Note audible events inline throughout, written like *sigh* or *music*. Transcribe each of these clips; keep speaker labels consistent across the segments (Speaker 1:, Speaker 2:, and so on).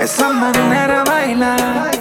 Speaker 1: esa manera de bailar.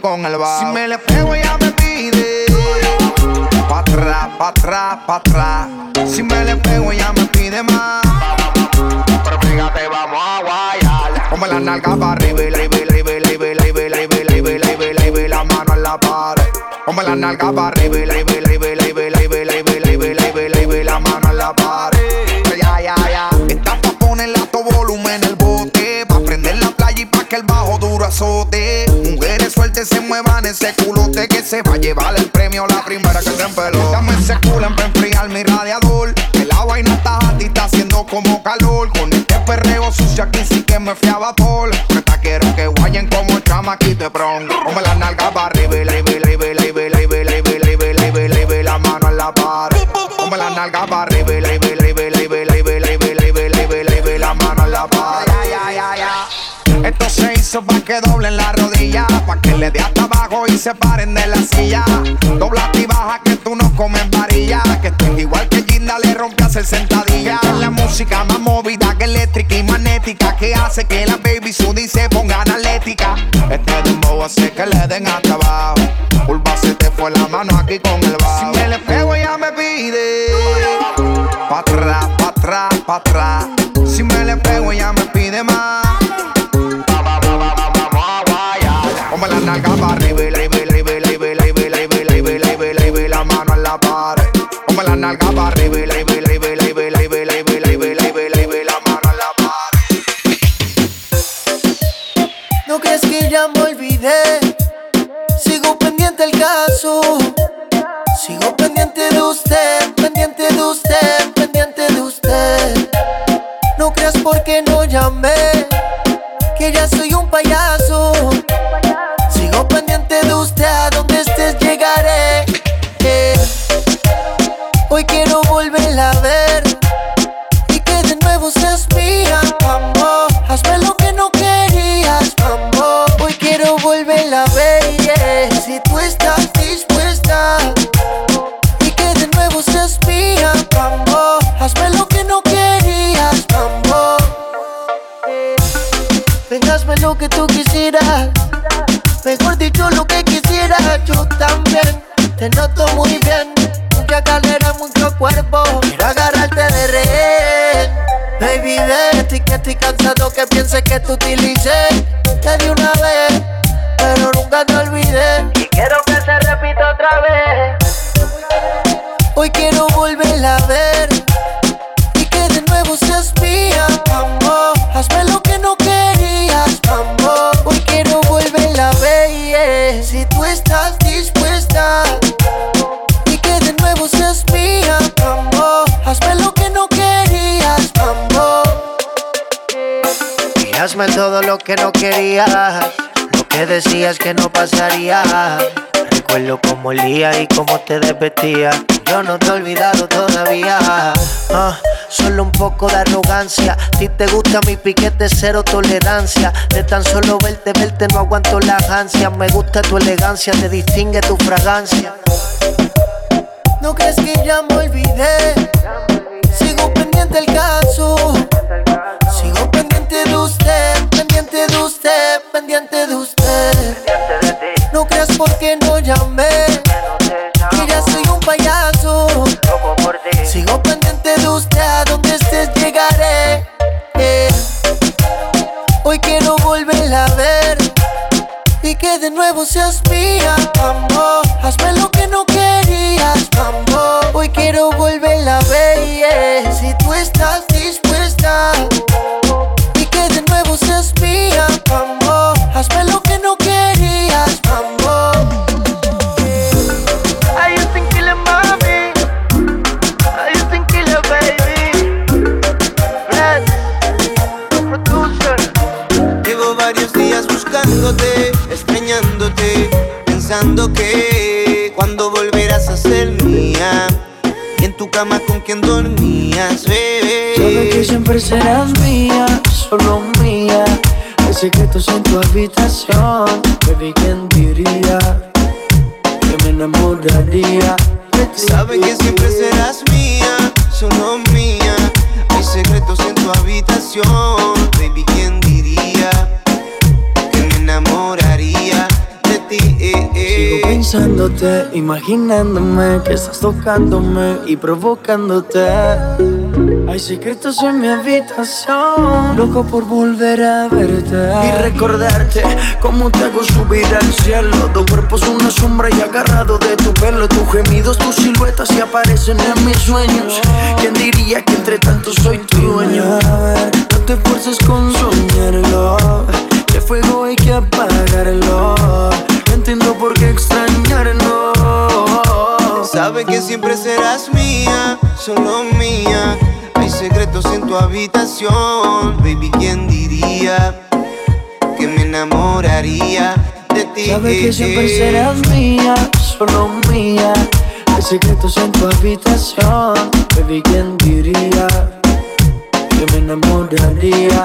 Speaker 2: Con
Speaker 3: el
Speaker 4: bajo. Si me le pego ya me pide. Pa' atrás, pa' atrás, pa' atrás. Si me le pego ya me pide más. Pero fíjate, vamos a guayar. Como la nalga para arriba, y la la la la la la la la la mano en la la la y la arriba, y que el bajo duro azote. Mujeres sueltas se muevan ese culote que se va a llevar el premio la primera que se empeló. Dame ese culo para enfriar mi radiador. Que la vaina está y está haciendo como calor. Con este perreo sucio aquí sí que me fui a vapor. Esta quiero que guayen como el chamaquito de. Hizo pa' que doblen la rodilla, pa' que le dé hasta abajo y se paren de la silla. Dobla y baja que tú no comes varilla, que esto es igual que Ginda le rompe a hacer sentadilla. La música más movida que eléctrica y magnética, que hace que la baby Sudi se ponga analética. Este dembow hace que le den hasta abajo. Curva se te fue la mano aquí con el bajo. Si me le pego ya me pide. Pa' atrás, pa' atrás, pa' atrás. Si me le ¿Por qué
Speaker 5: no llamé? Mejor dicho, lo que quisiera, yo también. Te noto muy bien. Mucha calera, mucho cuerpo. Quiero agarrarte de rehén. Baby, vete que estoy cansado que pienses que te utilicé. Te di una vez, pero nunca te olvidé. Y quiero que se repita otra vez. Todo lo que no querías. Lo que decías que no pasaría. Recuerdo cómo olía y cómo te desvestía. Yo no te he olvidado todavía. Ah, solo un poco de arrogancia. Ti te gusta mi piquete, cero tolerancia. De tan solo verte, verte, no aguanto las ansias. Me gusta tu elegancia, te distingue tu fragancia. No crees que ya me olvidé. Sigo pendiente del caso. Creas porque no llamé. Que ya soy un payaso. Sigo pendiente de usted, a donde estés llegaré. Eh. Hoy quiero volverla a ver. Y
Speaker 6: que de nuevo seas mía, amor. Hazme Siempre serás mía, solo mía. Hay secretos en tu habitación. Baby, ¿quién diría que me enamoraría de ti?
Speaker 7: Sabe que siempre serás mía, solo mía. Hay secretos en tu habitación, baby, ¿quién diría que me enamoraría de ti? Eh, eh.
Speaker 6: Sigo pensándote, imaginándome que estás tocándome y provocándote. Hay secretos en mi habitación, loco por volver a verte y recordarte cómo te hago subir al cielo. Tu cuerpo es una sombra y agarrado de tu pelo, tus gemidos, tus siluetas se aparecen en mis sueños. ¿Quién diría que entre tanto soy tu dueño? No te esfuerces con soñarlo, que fuego hay que apagarlo. Entiendo por qué extrañarlo.
Speaker 7: Sabe que siempre serás mía, solo mía. Hay secretos en tu habitación, baby, ¿quién diría que me enamoraría de ti?
Speaker 6: Sabes que siempre serás mía, solo mía. Hay secretos en tu habitación, baby, ¿quién diría que me enamoraría?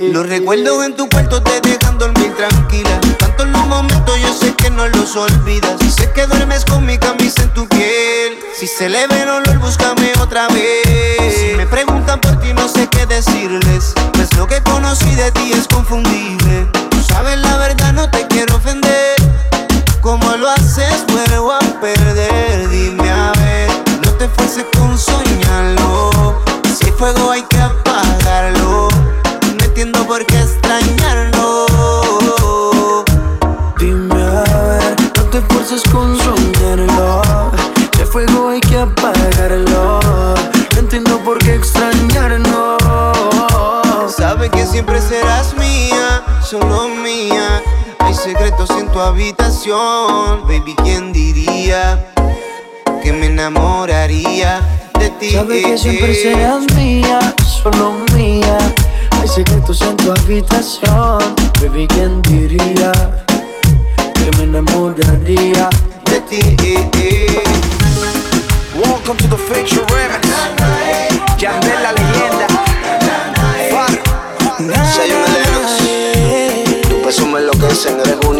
Speaker 7: Los recuerdos en tu cuarto te dejan dormir tranquila. Tanto en los momentos yo sé que no los olvidas. Sé que duermes con mi camisa en tu piel. Si se le ve el olor, búscame otra vez. Si me preguntan por ti, no sé qué decirles. Pues lo que conocí de ti es confundible. Tú sabes la verdad, no te quiero ofender. Como lo haces, vuelvo a perder. Dime a ver, no te fuerces con soñarlo. Si hay fuego, hay que apagarlo. Entiendo por qué extrañarlo.
Speaker 6: Dime a ver, no te esfuerces con soñarlo. Si hay fuego hay que apagarlo. No entiendo por qué extrañarlo.
Speaker 7: Sabe que siempre serás mía, solo mía. Hay secretos en tu habitación, baby, ¿quién diría que me enamoraría de ti?
Speaker 6: Sabes que
Speaker 7: Eh,
Speaker 6: siempre
Speaker 7: eh.
Speaker 6: serás mía, solo mía. Hay secretos en tu habitación, baby, ¿quién diría que me enamoraría
Speaker 7: de ti? eh, eh.
Speaker 1: Welcome to the Future Remix. Yandel la leyenda. Far.
Speaker 7: Peso me enloquecen, eres única.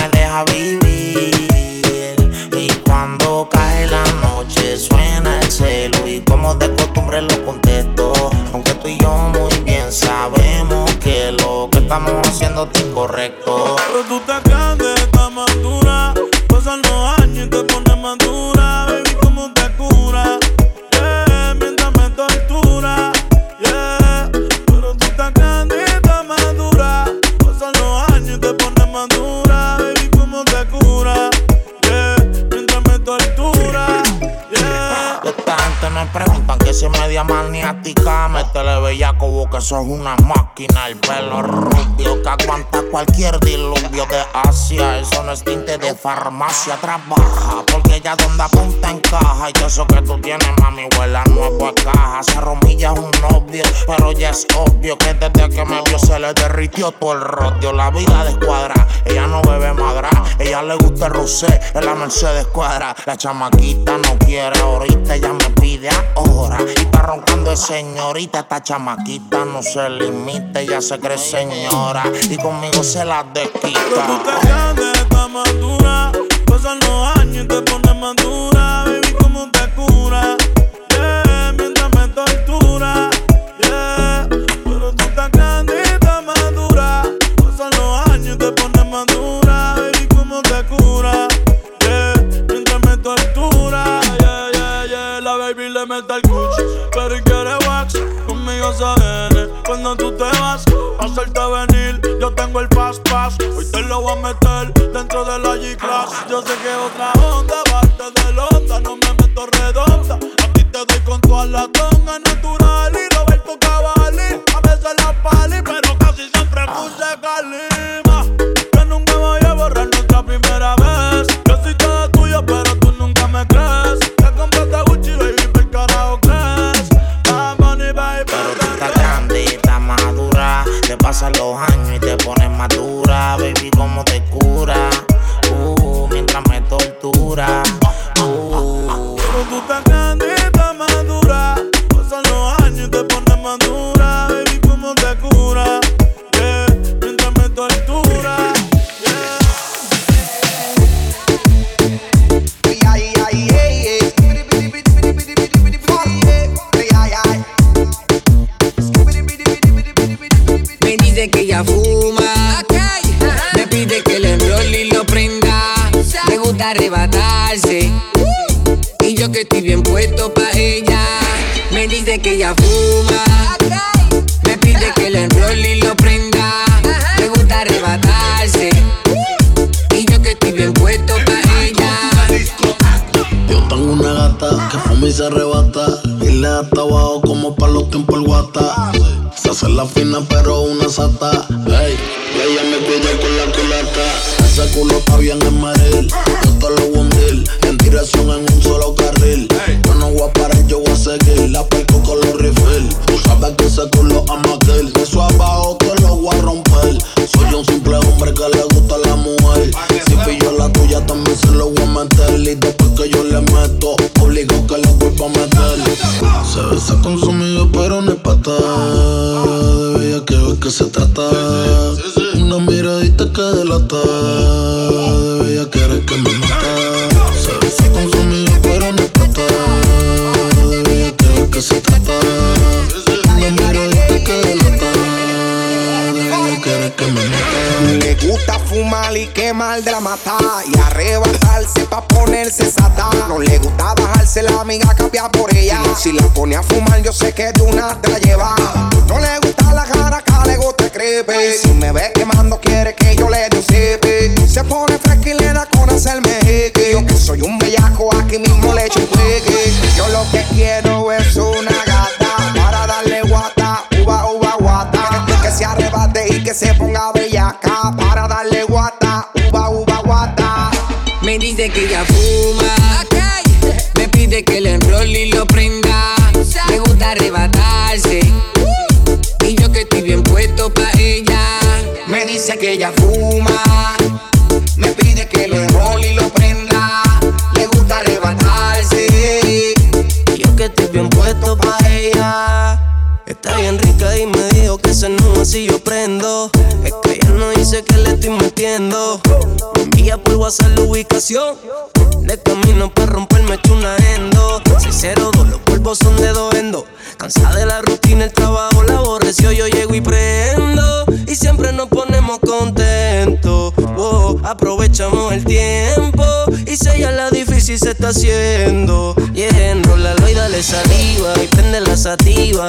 Speaker 8: me deja vivir. Y
Speaker 7: cuando cae la
Speaker 8: noche suena el celo y como de costumbre lo contesto. Aunque tú y yo muy bien sabemos que
Speaker 7: lo que estamos
Speaker 8: haciendo es incorrecto. Pero tú te sos una I?
Speaker 9: Farmacia trabaja Porque ella donde apunta encaja Y eso que tú tienes, mami, huela nuevo caja. Se romilla un novio, pero ya es obvio Que desde que me vio se le derritió todo el rodio. La vida de escuadra, ella no bebe madra. Ella le gusta el rosé, en la Mercedes cuadra. La chamaquita no quiere ahorita, ella me pide ahora. Y está roncando de señorita, esta chamaquita no se limita Ella se cree señora y conmigo se la desquita.
Speaker 10: Pasan los años y te madura. Meter dentro de la G-Class. Yo sé que otra
Speaker 11: dice que ella fuma. Me pide que le enrolle y lo prenda. Le gusta arrebatarse. Y yo que estoy bien puesto pa' ella. Yo
Speaker 12: tengo una gata que fuma y se arrebata. Y le da hasta abajo como pa' los tiempos el guata. Se hace la fina, pero una sata. Si la
Speaker 4: pone a fumar yo sé que de una te la lleva. No le gusta la cara acá le gusta el creepy. Si me ve quemando quiere que yo le dé Se pone fresca y le da con hacerme hickey Yo que soy un bellaco aquí mismo le echo un Yo lo que quiero es una gata Para darle guata, uva, uva, guata. Que se arrebate y que se ponga bellaca Para darle guata, uva, uva, guata.
Speaker 11: Me dice que ella fuma. Está haciendo. Yeah, enrólalo y dale saliva. Y prende la sativa.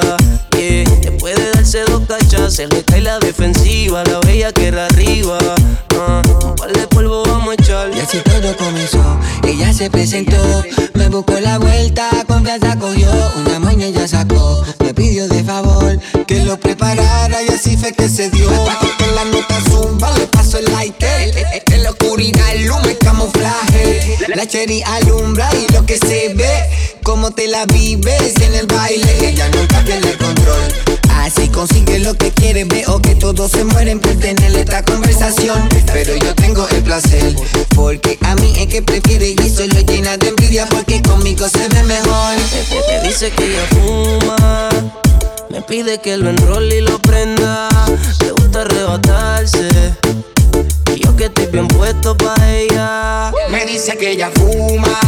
Speaker 11: Yeah, después de darse dos cachas, se le cae la defensiva. La bella que era arriba. Ah, un par de polvo vamos a echar.
Speaker 5: Y así todo comenzó, ella se presentó, me buscó la vuelta, confianza cogió, una maña ella sacó, me pidió de favor que lo preparara y así fue que se dio. Que la nota zumba, le paso el lighter, en la oscuridad el camuflaje, la cherry alumbra y lo que se ve, como te la vives en el baile, ella nunca pierde el control. Así consigue lo que quiere, veo que todos se mueren por tener esta conversación. Pero yo tengo el placer, porque a mí es que prefiere y solo llena de envidia porque conmigo se ve mejor.
Speaker 11: Me dice que ella fuma. Me pide que lo enrole y lo prenda. Le gusta arrebatarse. Yo que estoy bien puesto pa' ella.
Speaker 4: Me dice que ella fuma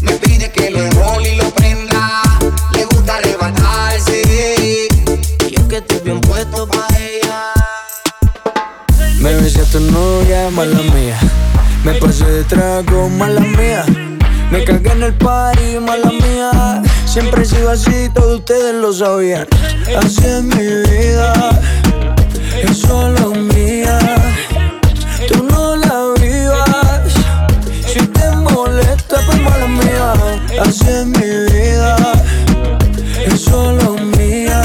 Speaker 4: Me pide que lo enrole y lo prenda Le gusta arrebatarse
Speaker 11: yo que estoy bien puesto pa' ella.
Speaker 6: Me besé a tu novia, mala mía. Me pasé de trago, mala mía. Me cagué en el party, mala mía. Siempre he sido así, todos ustedes lo sabían. Así es mi vida, es solo mía. Molesta, pues mala mía. Así es mi vida, es solo mía.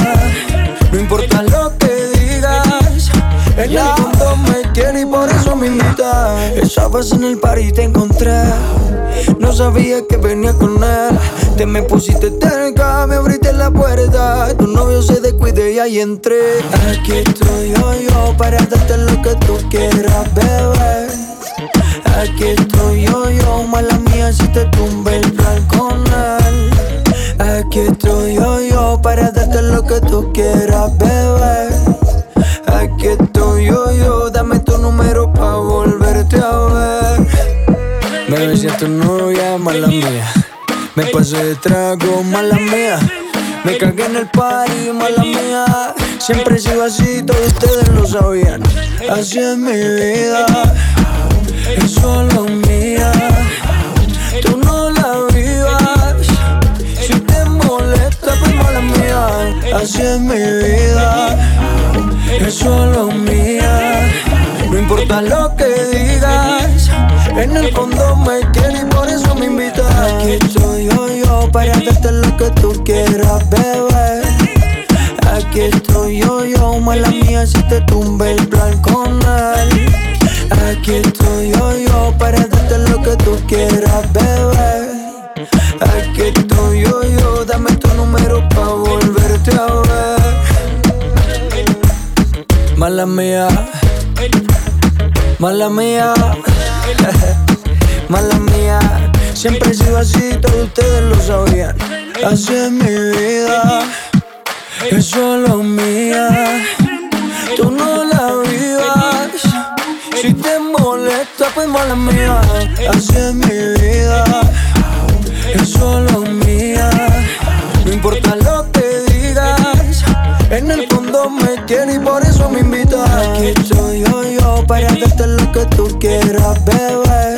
Speaker 6: No importa lo que digas, al fondo me quiere y por eso me invita. Esa vez en el party te encontré, no sabía que venía con él. Te me pusiste cerca, me abriste la puerta. Tu novio se descuide y y ahí entré. Aquí estoy yo, yo, para darte lo que tú quieras, bebé. Aquí estoy yo, yo, mala mía si te tumbe el plan con él. Aquí estoy yo, yo, para darte lo que tú quieras, bebé. Aquí estoy yo, yo, dame tu número pa' volverte a ver. Bebé, si tu novia, mala mía. Me pasé de trago, mala mía. Me cagué en el party, mala mía. Siempre sigo así, todos ustedes lo sabían. Así es mi vida, es solo mía. Tú no la vivas. Si te molesta, pues mala mía. Así es mi vida, es solo mía. No importa lo que digas, en el fondo me quieres y por eso me invitas. Aquí estoy yo, yo, para darte lo que tú quieras, bebé. Aquí estoy yo, yo, mala mía si te tumbe el plan con él. Aquí estoy yo, yo, para darte lo que tú quieras, bebé. Aquí estoy yo, yo, dame tu número pa' volverte a ver. Mala mía, mala mía, *laughs* mala mía. Siempre he sido así, todos ustedes lo sabían. Así es mi vida, es solo mía. Molesta, pues mala mía. Así es mi vida, es solo mía. No importa lo que digas, en el fondo me quieres y por eso me invitas. Aquí estoy yo, yo, para darte lo que tú quieras, bebé.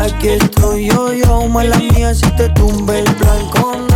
Speaker 6: Aquí estoy yo, yo, mala mía si te tumbe el plan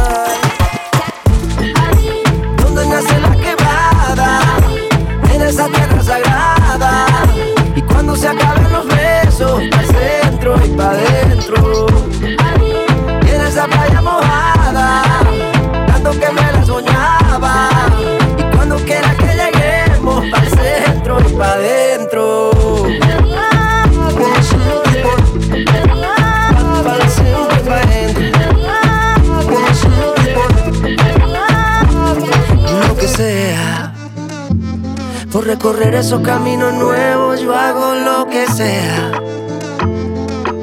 Speaker 11: recorrer esos caminos nuevos yo hago lo que sea,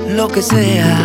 Speaker 11: lo que sea.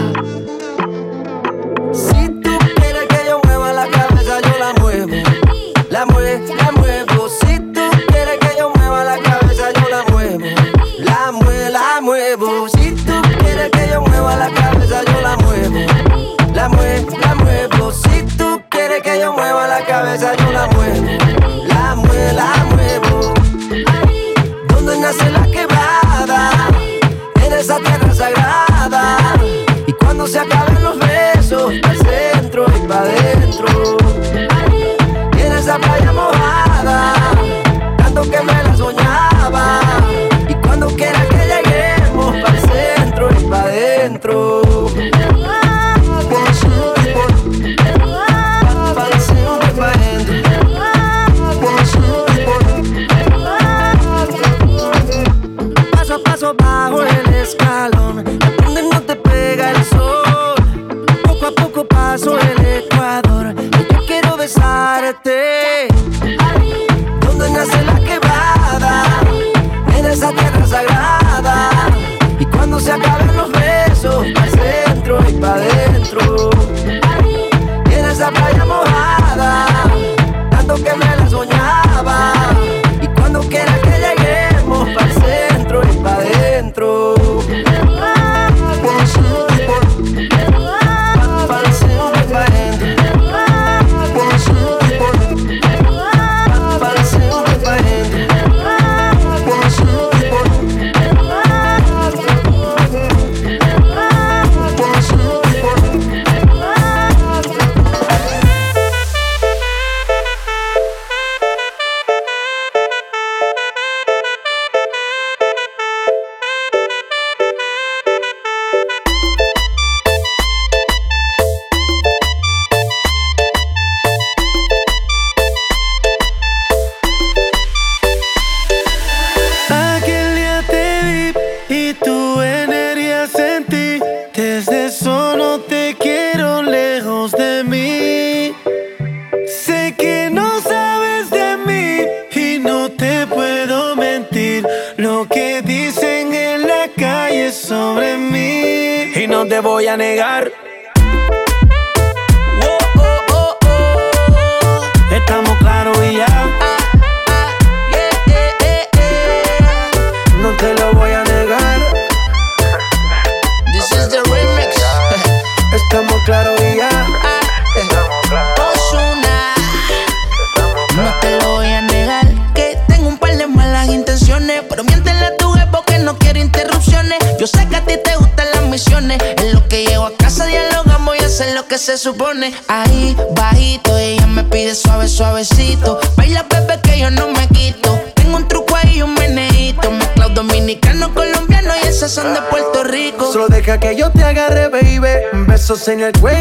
Speaker 11: en
Speaker 6: it cuello.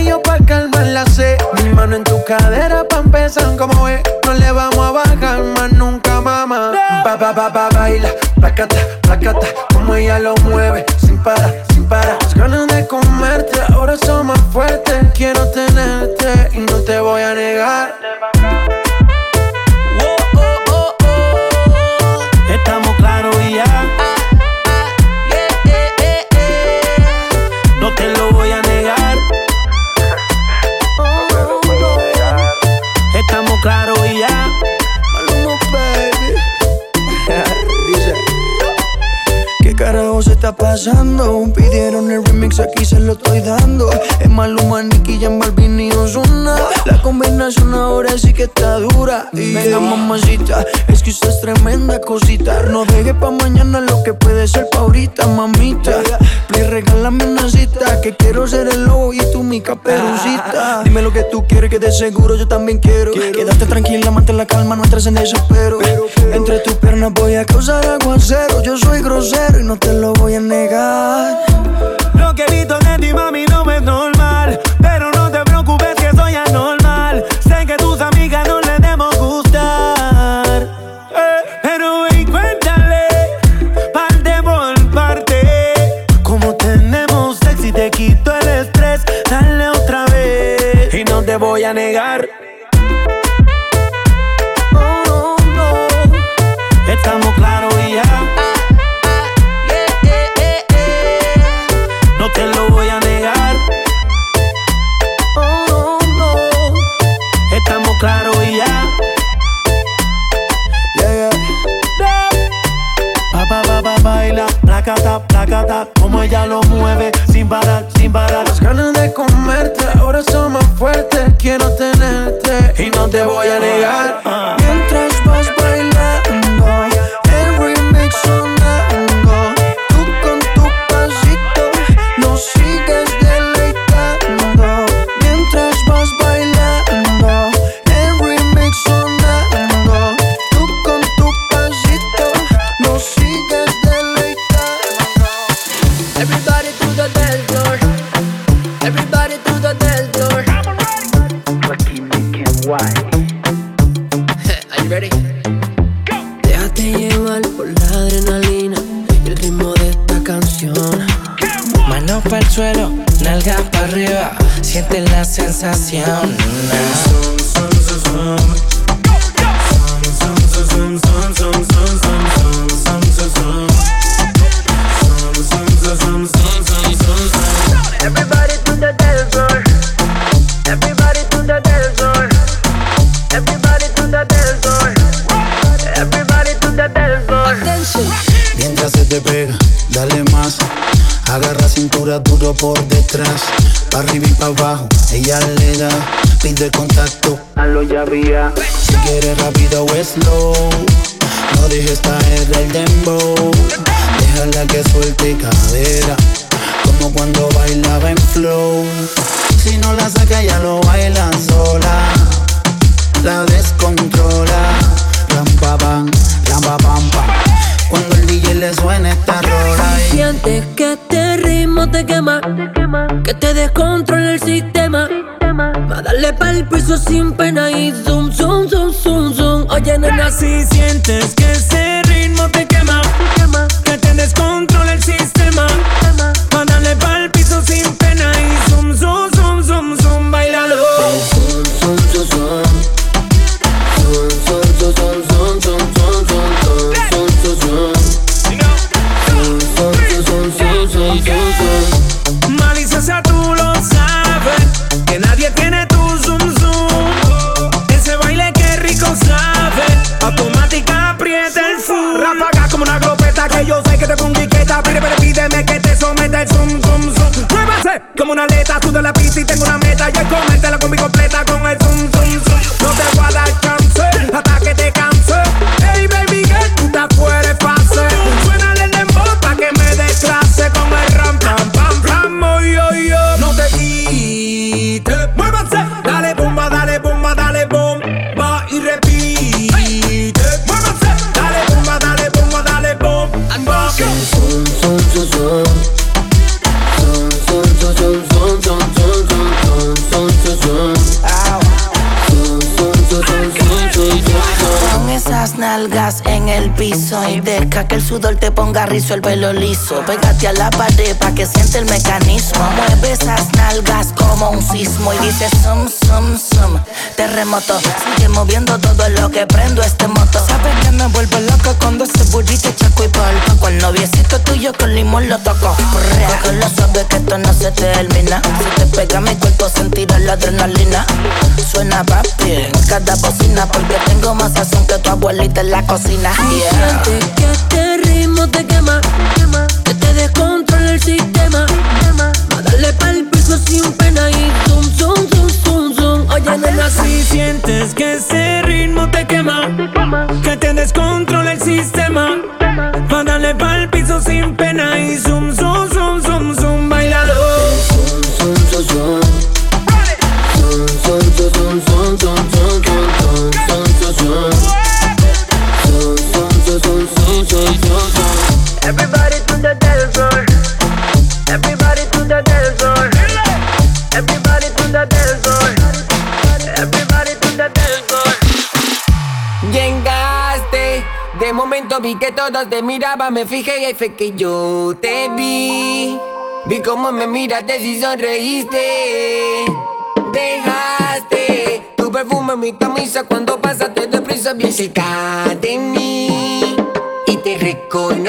Speaker 6: I know, Aquí se lo estoy dando. Es Maluma, Nicky, Jan Balvin y Ozuna. La combinación ahora sí que está dura. Venga, mamacita, es que usted es tremenda cosita. No deje pa' mañana lo que puede ser pa' ahorita, mamita. Please, regálame una cita, que quiero ser el lobo y tú mi caperucita. Ah, Dime lo que tú quieres, que de seguro yo también quiero. Quédate tranquila, mantén la calma, no entres en desespero. Pero, Entre tus piernas voy a causar aguacero. Yo soy grosero y no te lo voy a negar. Lo que he visto de ti, mami, no es normal. Pero no te preocupes que soy anormal. Sé que tus amigas no les demos gustar. Eh, pero y cuéntale, parte por parte. Como tenemos sexy, te quito el estrés. Dale otra vez. Y no te voy a negar. placata, placata, como ella lo mueve, sin parar, sin parar. Las ganas de comerte ahora son más fuertes, quiero tenerte y no te voy a negar.
Speaker 5: Ah, sensación.
Speaker 13: rápido y
Speaker 11: Please. el
Speaker 14: pelo liso. Pégate a la pared pa' que siente el mecanismo. Mueve esas nalgas como un sismo y dice sum, sum, sum. Terremoto, sigue moviendo todo lo que prendo este moto. Sabes que me vuelvo loco cuando ese burrito chaco y polvo. Con el noviecito tuyo con limón lo toco. Porque lo sabes que esto no se termina. Si te pega mi cuerpo sentirás la adrenalina. Suena papi en cada bocina porque tengo más sazón que tu abuelita en la cocina. Yeah
Speaker 15: te quema. Que te descontrola el sistema. va A darle pa'l piso sin pena y zum, zum, zum, zum, zum. Oye, nena,
Speaker 16: si sientes que ese ritmo te quema. Que te descontrola el sistema. Pa' darle pa'l piso sin pena y
Speaker 11: zum, todos te miraban, me fijé y fue que yo te vi. Vi cómo me miraste y sonreíste. Dejaste tu perfume en mi camisa cuando pasaste de
Speaker 17: prisa bien
Speaker 11: cerca de mí.
Speaker 5: Y
Speaker 18: te
Speaker 19: reconocí.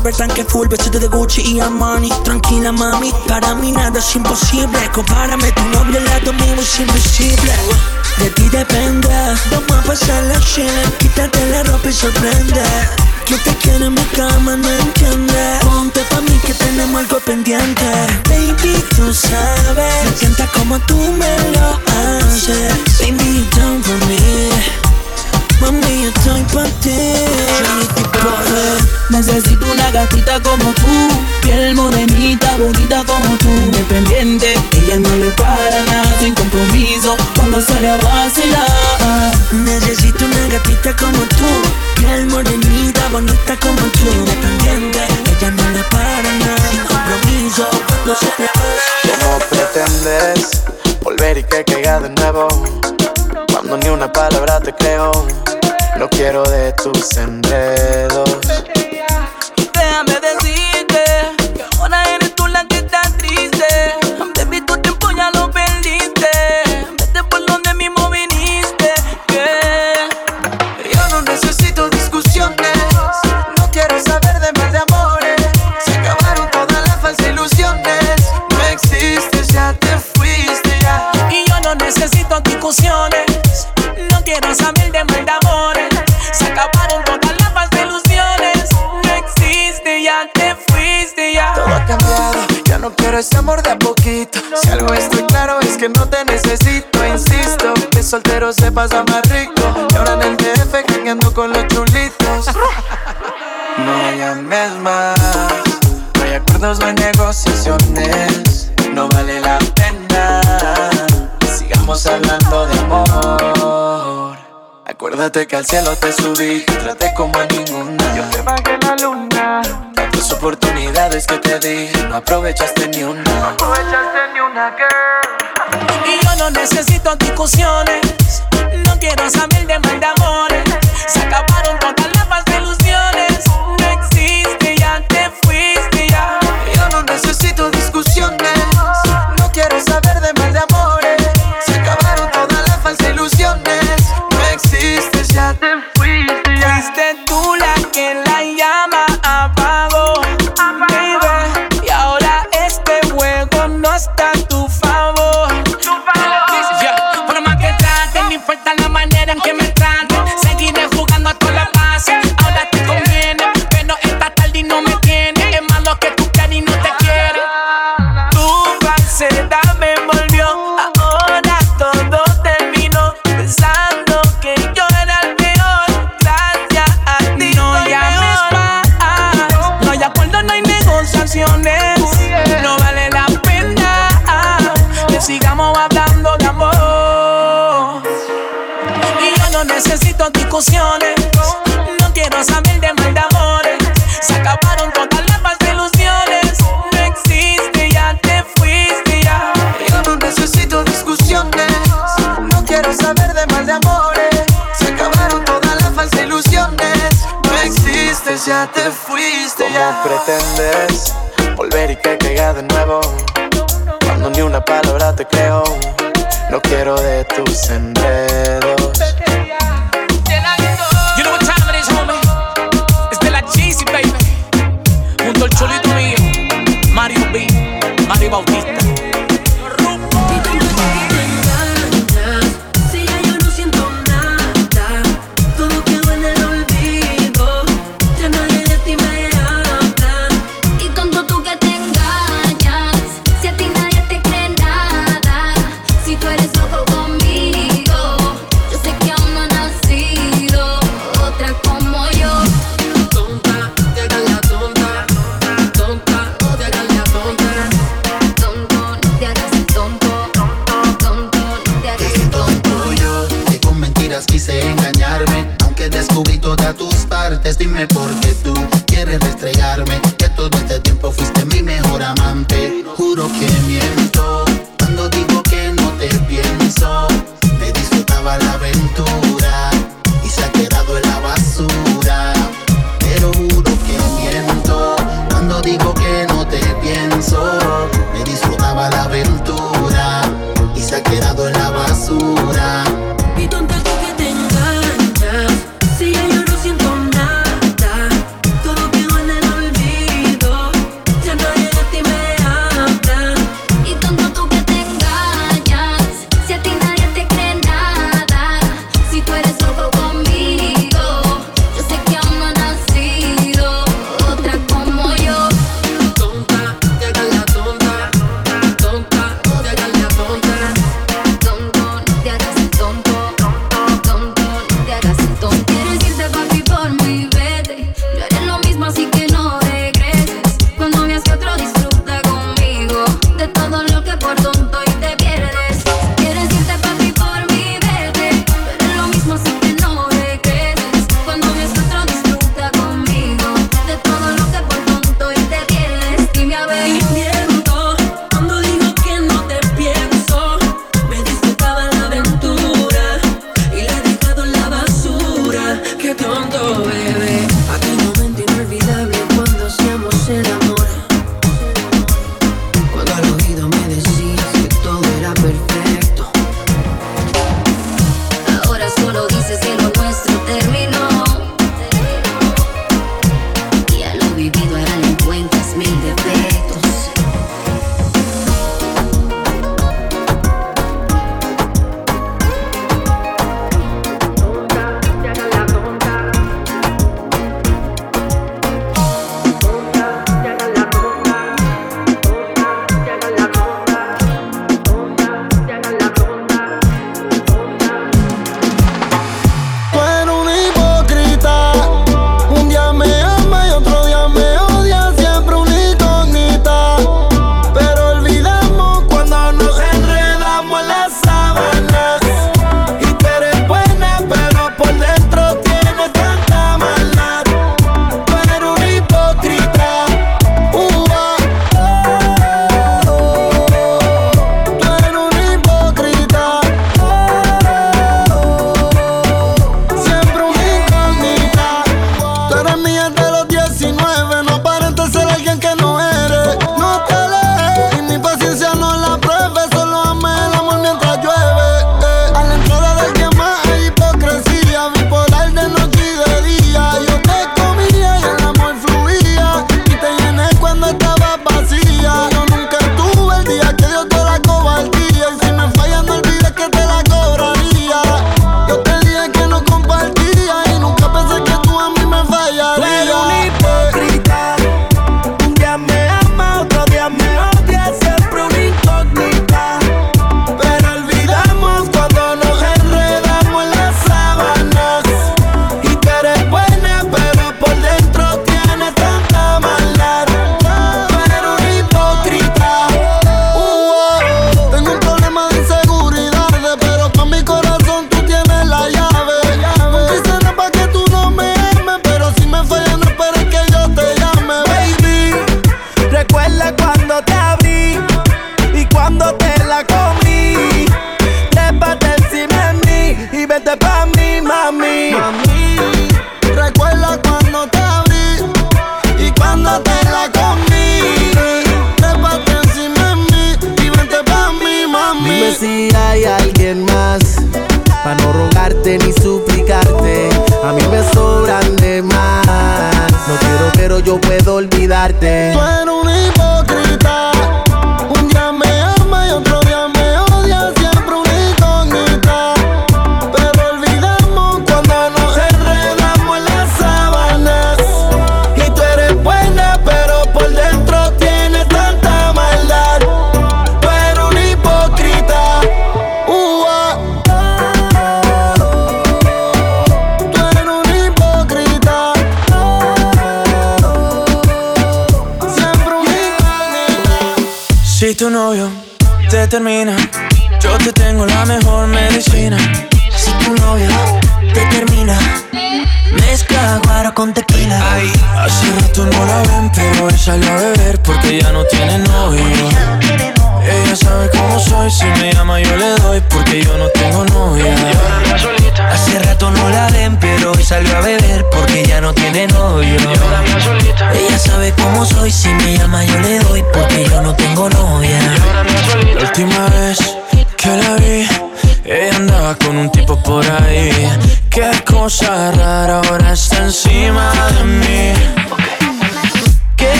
Speaker 19: Rover, tanque full, vestido de Gucci y Armani. Tranquila mami, para mí nada es imposible. Compárame, tu novio al lado mío es invisible. De ti depende, vamos a pasarla chile Quítate la ropa y sorprende. Que te quiero en mi cama, no entiende Ponte pa' mí que tenemos algo pendiente. Baby, tú sabes Me encanta como tú me lo haces. Baby, down for me Mami, yo estoy pa' ti.
Speaker 18: Necesito una gatita como tú, piel morenita, bonita como tú, independiente. Ella no le para nada, sin compromiso, cuando sale a vacilar.
Speaker 19: Necesito una gatita como tú. Piel morenita, bonita como tú. Independiente, ella no le para nada Sin compromiso, cuando se le
Speaker 20: ¿Cómo pretendes volver y que caiga de nuevo? Ni una palabra te creo, no quiero de tus enredos.
Speaker 18: Déjame decirte que ahora eres tú la que está triste. Baby, tu tiempo ya lo perdiste. Vete por donde mismo viniste. Que
Speaker 1: Yo no necesito Se pasa más rico. Y ahora en el DF jangueando con los chulitos. *laughs* No llames más, no hay acuerdos, no hay negociaciones. No vale la pena, sigamos hablando de amor. Acuérdate que al cielo te subí, te traté como a ninguna. Yo te bajé la luna. Tantas oportunidades que te di, no aprovechaste ni una. No aprovechaste ni una, girl.
Speaker 18: No necesito discusiones. No quiero saber de mal de amores. Se acabaron todas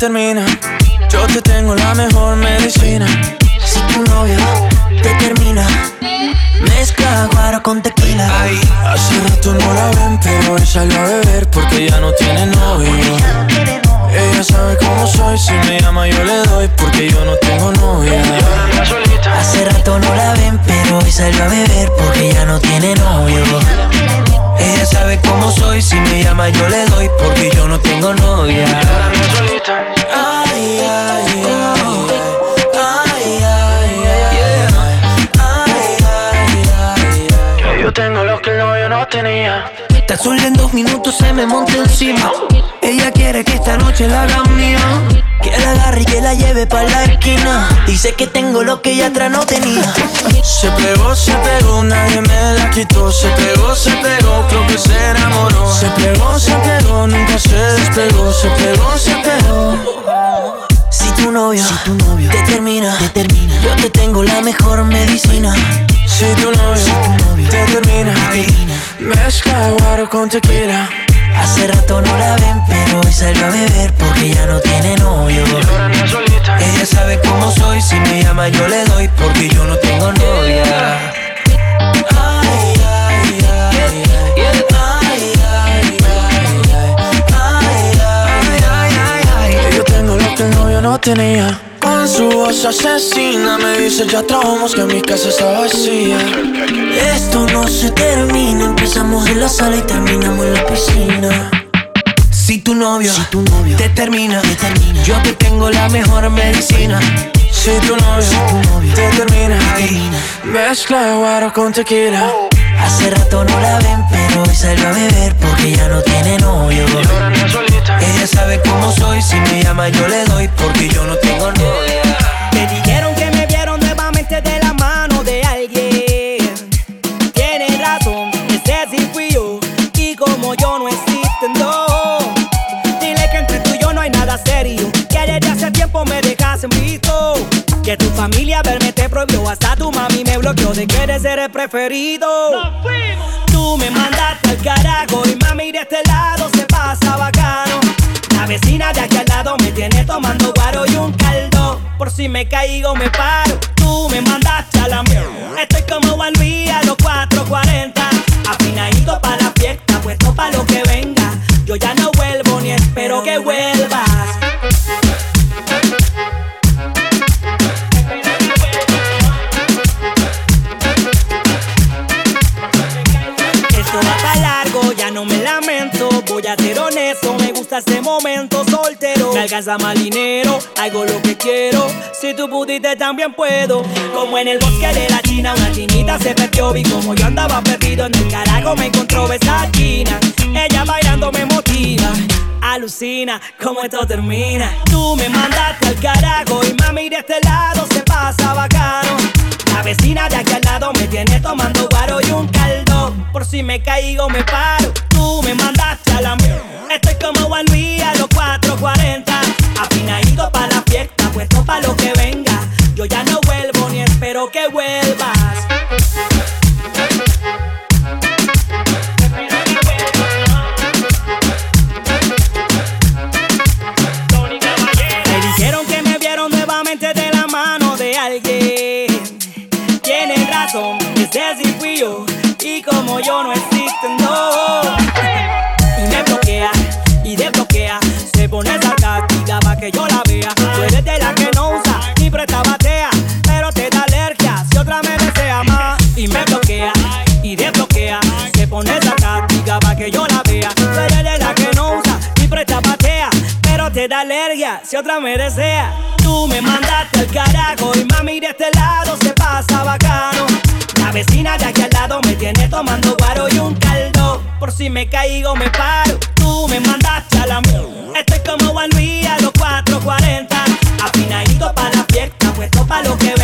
Speaker 6: termina,
Speaker 19: tengo
Speaker 6: lo que
Speaker 19: ella atrás no tenía.
Speaker 6: Se pegó, se pegó, nadie me la quitó. Se pegó, se pegó, creo que se enamoró. Se pegó, se pegó, nunca se despegó. Se pegó, se pegó.
Speaker 19: Si tu novio, te termina, te termina, yo te tengo la mejor medicina.
Speaker 6: Si tu novio, te termina, mezcla guaro con tequila.
Speaker 19: Hace rato no la ven, pero hoy salió a beber porque ya no tiene novio. Ella sabe cómo soy, si me llama yo le doy porque yo no tengo novia. Ay, ay, ay, ay, ay, ay,
Speaker 6: Yo tengo lo que el novio no tenía. Con su voz asesina me dice ya trabamos que mi casa está vacía.
Speaker 19: Esto no se termina, empezamos en la sala y terminamos en la piscina. Si tu novio, te, termina, yo te tengo la mejor medicina.
Speaker 6: Si tu novio, te termina, mezcla guaro con tequila.
Speaker 19: Hace rato no la ven, pero hoy salió a beber porque ya no tiene novio. Ella sabe cómo soy, si me llama yo le doy porque yo no tengo novia.
Speaker 21: Tiempo me dejas en visto. Que tu familia verme te prohibió. Hasta tu mami me bloqueó de que eres el preferido. Tú me mandaste al carajo y mami de este lado se pasa bacano. La vecina de aquí al lado me tiene tomando guaro y un caldo. Por si me caigo me paro. Tú me mandaste a la mierda. Estoy como Juan Luis a los 440. Afinadito para la fiesta, puesto para lo que venga. Yo ya no vuelvo ni espero que vuelvas. Me gusta este momento soltero. Me alcanza más dinero, hago lo que quiero. Si tú pudiste, también puedo. Como en el bosque de la China, una chinita se perdió. Vi como yo andaba perdido en el carajo, me encontró esa china. Ella bailando me motiva. Alucina como esto termina. Tú me mandaste al carajo y mami de este lado se pasa bacano. La vecina de aquí al lado me tiene tomando guaro y un caldo. Por si me caigo me paro. Tú me mandaste a la mierda. Estoy como Juan Luis a los 440. Afinadito para la fiesta, puesto para lo que venga. Yo ya no vuelvo ni espero que vuelvas. alergia si otra me desea. Tú
Speaker 22: me mandaste al carajo y mami de este lado se pasa bacano. La vecina de aquí al lado me tiene tomando guaro y un caldo. Por si me caigo me paro. Tú me mandaste a la mierda. Estoy como Juan Luis a los 4.40. Afinadito para la fiesta, puesto para lo que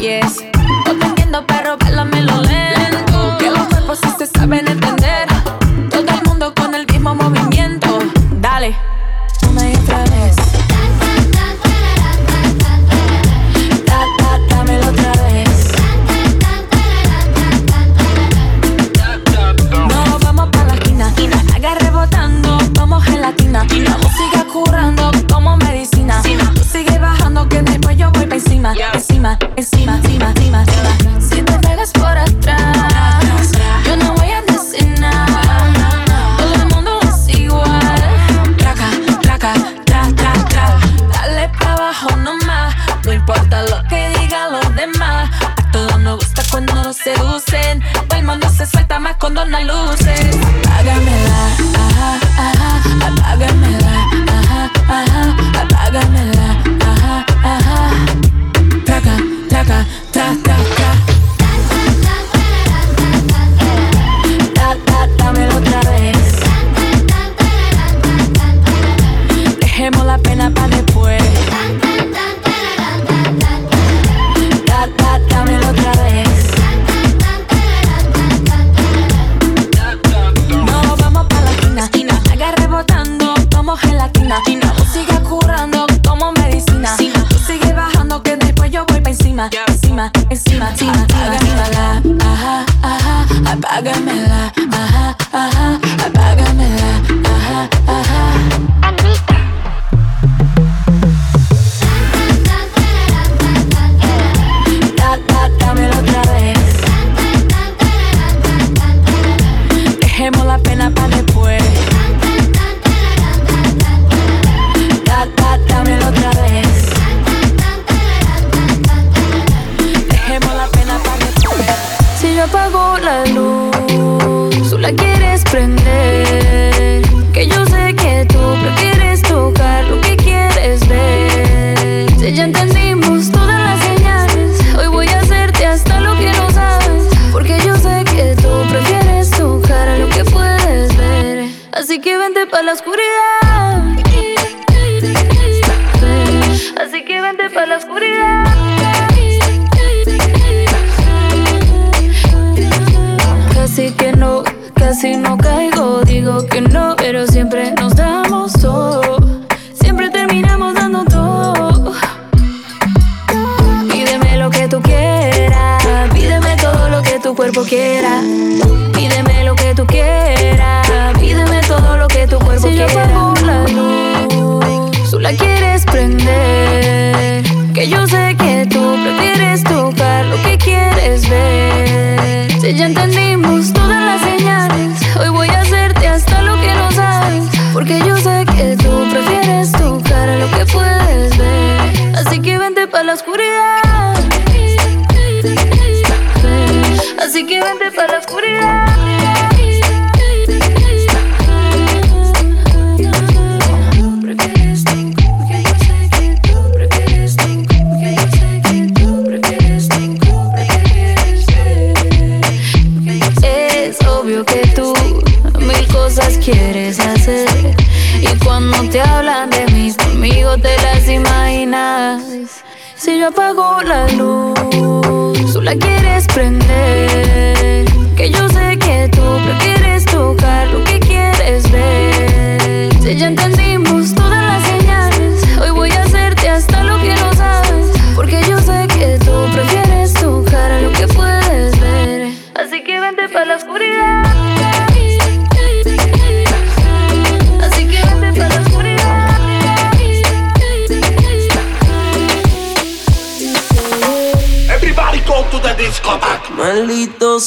Speaker 23: yes.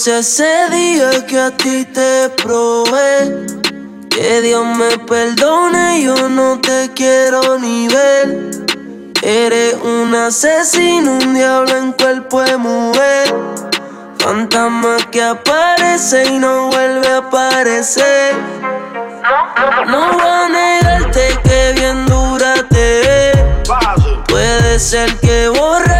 Speaker 23: Sea ese día que a ti te probé. Que Dios me perdone, yo no te quiero ni ver. Eres un asesino, un diablo en cuerpo de mujer. Fantasma que aparece y no vuelve a aparecer. No voy a negarte que bien dura te ves. Puede ser que borracho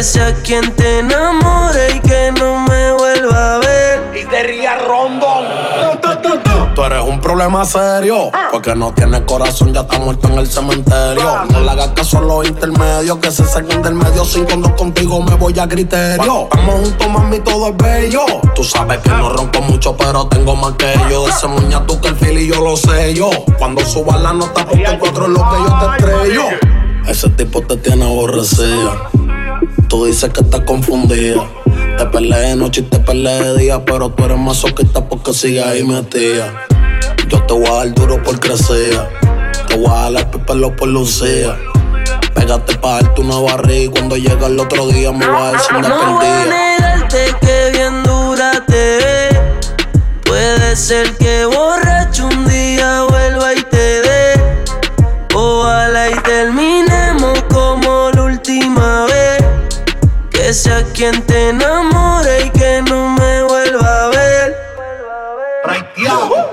Speaker 23: Que sea quien te enamore y que no me vuelva a ver.
Speaker 24: Y te ría rondón.
Speaker 12: Tú eres un problema serio. Porque no tienes corazón, ya está muerto en el cementerio. No le hagas caso a los intermedios. Que se saquen del medio. Sin cuando contigo me voy a criterio. Estamos juntos, mami, todo es bello. Tú sabes que no ronco mucho, pero tengo más que yo. De ese muña tú que el fili yo lo sé yo. Cuando subas la nota, porque es lo que yo te estrello. Ese tipo te tiene aborrecida. Tú dices que estás confundida. Te peleé de noche y te peleé de día, pero tú eres masoquista porque sigues ahí metida. Yo te voy a dar duro por crecer. Te voy a dar pelo por lucía. Pégate pa' darte una barriga y cuando llega el otro día me voy a decir
Speaker 23: No voy a negarte que bien dura te ves. Puede ser que borracho un día vuelva y Que sea quien te enamore y que no me vuelva a ver.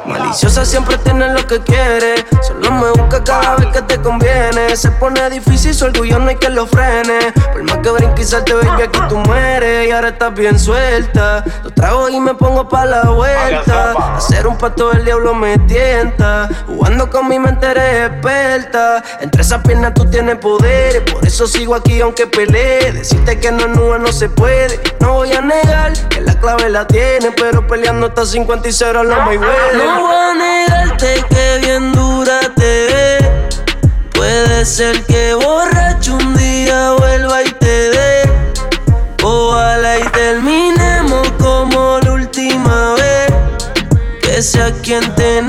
Speaker 23: Maliciosa siempre tiene lo que quiere. Solo me busca cada vez que te conviene. Se pone difícil, su orgullo no hay que lo frene. Por más que brinque y salte, baby, aquí tú mueres. Y ahora estás bien suelta. Lo trago y me pongo pa' la vuelta. Hacer un pato del diablo me tienta. Jugando con mi mente eres experta. Entre esas piernas tú tienes poder. Por eso sigo aquí aunque pelee. Decirte que no es nube no se puede. No voy a negar que la clave la tiene. Pero peleando hasta 50 y 0 no me huele. No voy a negarte que bien Puede
Speaker 25: ser que borracho un día vuelva y te dé. Ojalá y terminemos como la última vez. Que sea quien te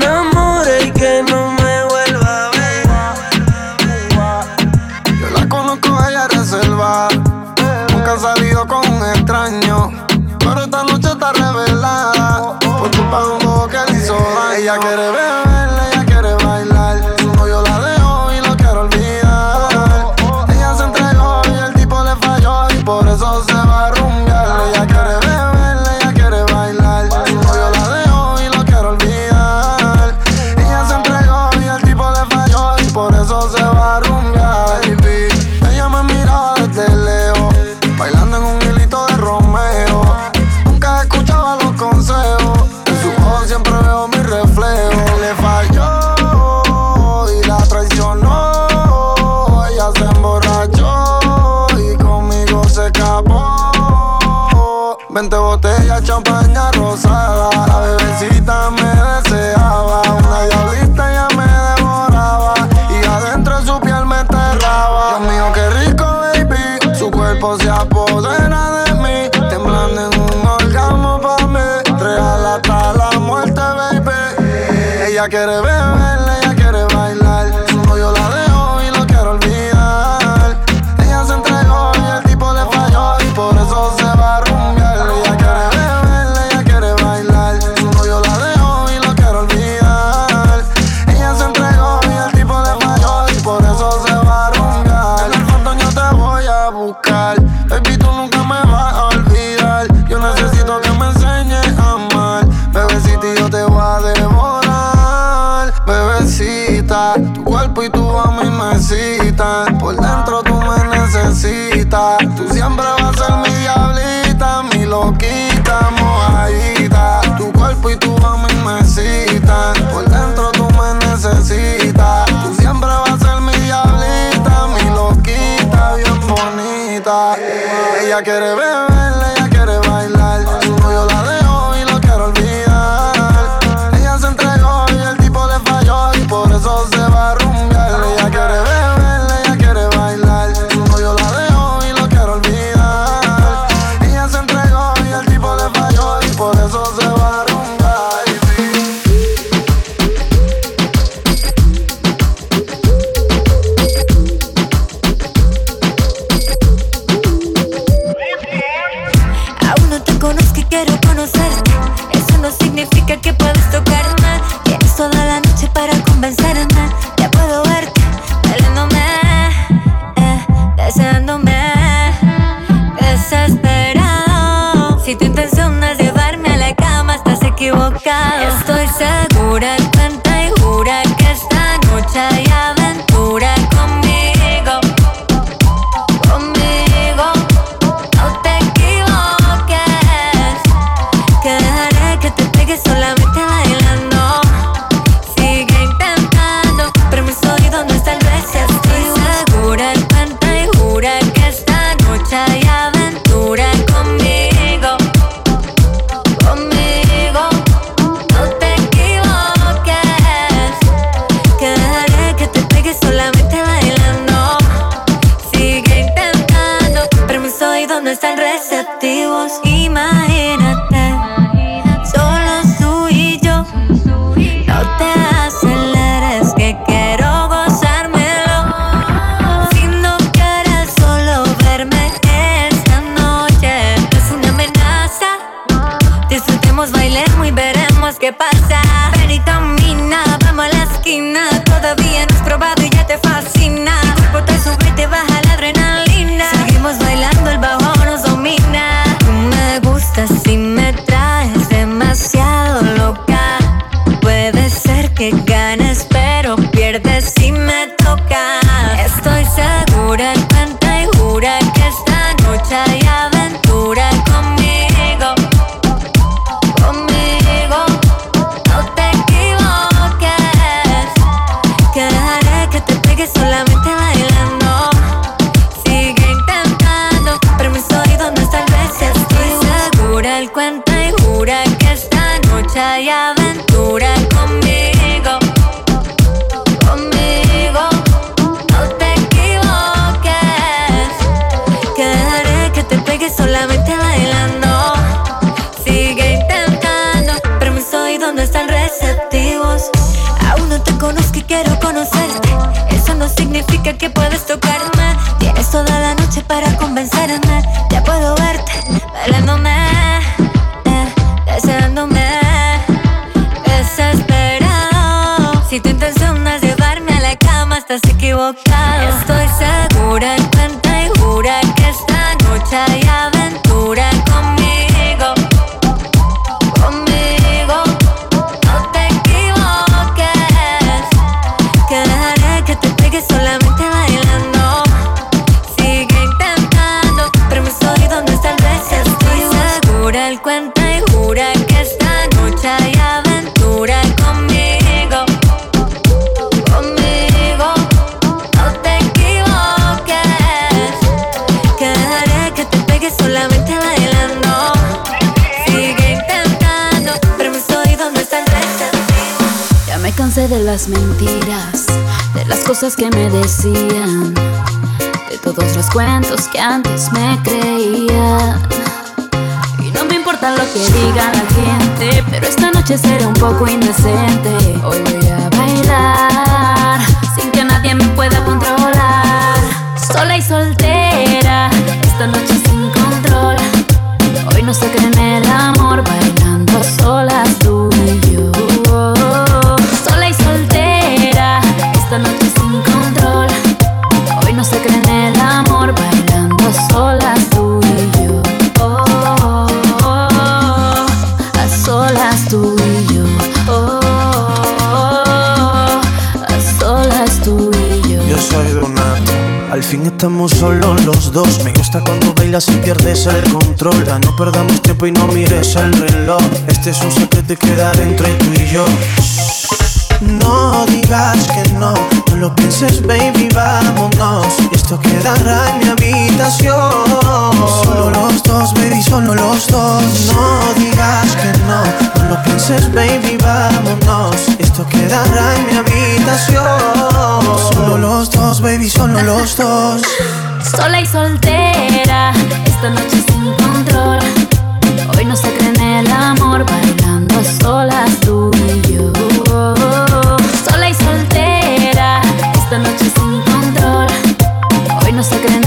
Speaker 26: poco indecente.
Speaker 6: eres algo nato. Al fin estamos solos los dos. Me gusta cuando bailas y pierdes el control. Ya no perdamos tiempo y no mires el reloj. Este es un secreto que queda entre tú y yo. No digas que no lo pienses, baby, vámonos. Esto quedará en mi habitación. Solo los dos, baby, solo los dos. No digas que no, no lo pienses, baby, vámonos. Esto quedará en mi habitación. Solo los dos, baby, solo los dos.
Speaker 26: Sola y soltera, esta noche sin control. Hoy no se cree en el amor, bailando solas tú no se
Speaker 27: creen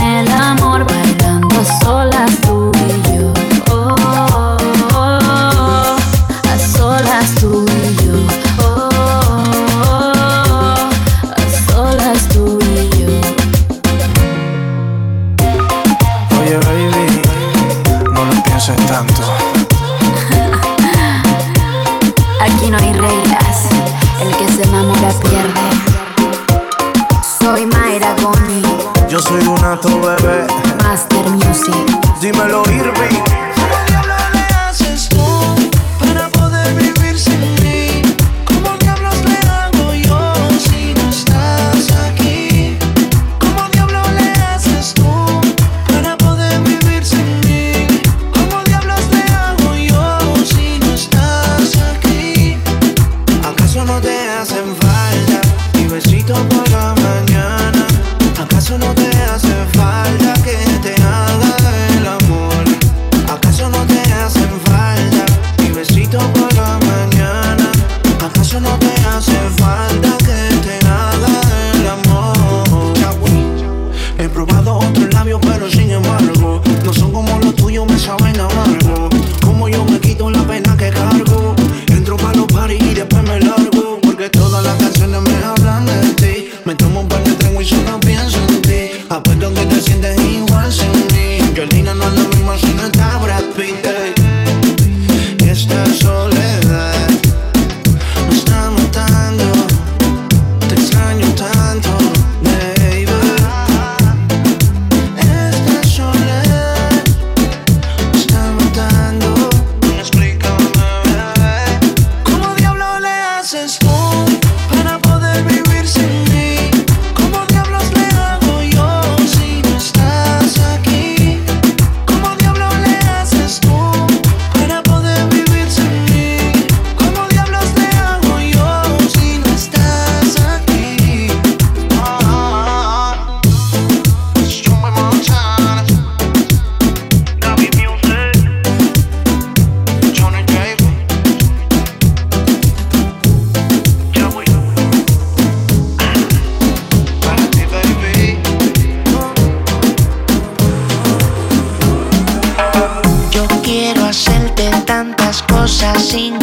Speaker 27: 不小心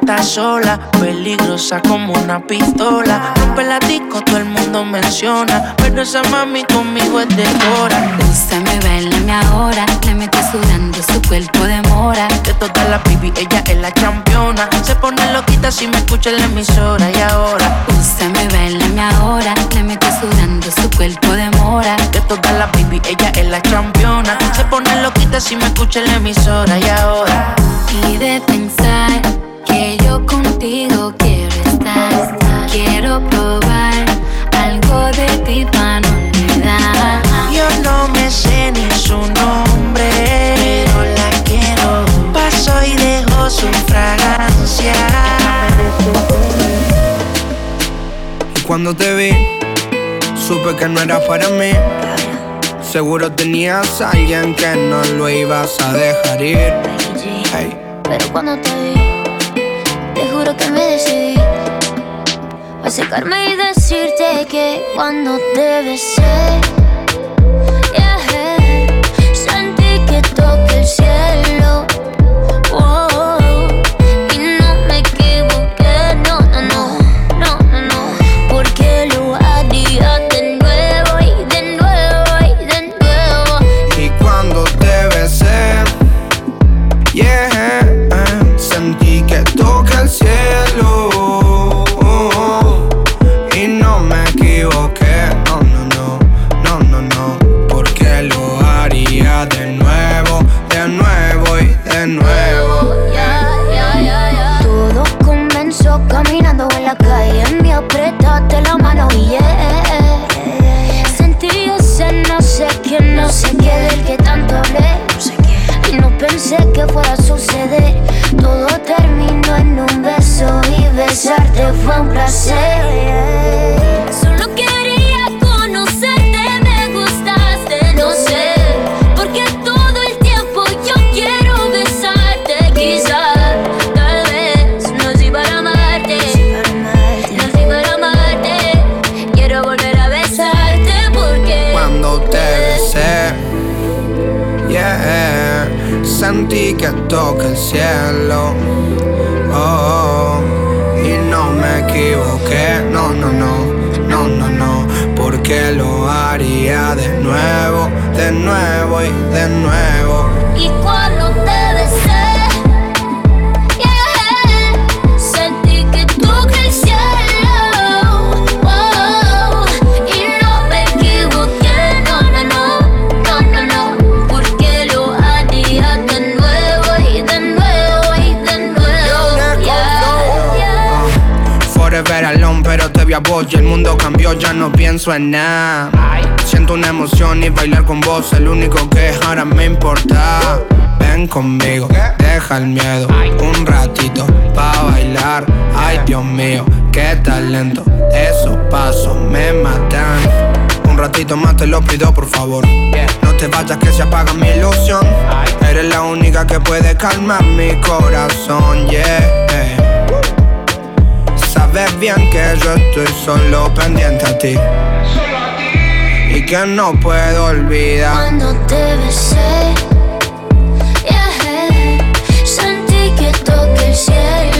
Speaker 27: está sola. Peligrosa como una pistola. Rompe la disco, todo el mundo menciona. Pero esa mami conmigo es de hora.
Speaker 28: Úsame, bailame ahora. Le meto sudando su cuerpo de mora.
Speaker 27: De todas las baby, ella es la campeona. Se pone loquita si me escucha en la emisora. Y ahora,
Speaker 28: Úsame, bailame ahora. Le meto sudando su cuerpo de mora.
Speaker 27: de todas las baby, ella es la campeona. Se pone loquita si me escucha en la emisora. Y ahora,
Speaker 28: Y de pensar que yo contigo quiero estar. Quiero probar algo de ti para no olvidar.
Speaker 27: yo no me sé ni su nombre, pero la quiero. Paso y dejo su fragancia.
Speaker 29: Y cuando te vi, supe que no era para mí. Seguro tenías a alguien que no lo ibas a dejar ir. Hey.
Speaker 30: Pero cuando te vi, te juro que me decidí a acercarme y decirte que cuando te besé, yeah, sentí que toqué el cielo.
Speaker 29: Que
Speaker 30: fuera a suceder. Todo terminó en un beso y besarte fue un placer. Solo quería
Speaker 29: y
Speaker 30: el
Speaker 29: mundo cambió, ya no pienso en nada. Siento una emoción y bailar con vos, el único que ahora me importa. Ven conmigo, deja el miedo, un ratito pa' bailar. Ay, Dios mío, qué talento, esos pasos me matan. Un ratito más te lo pido, por favor. No te vayas que se apaga mi ilusión. Eres la única que puede calmar mi corazón, yeah. Sabes bien que yo estoy solo pendiente a ti. Y que no puedo olvidar.
Speaker 30: Cuando te besé, yeah, sentí que toqué el cielo.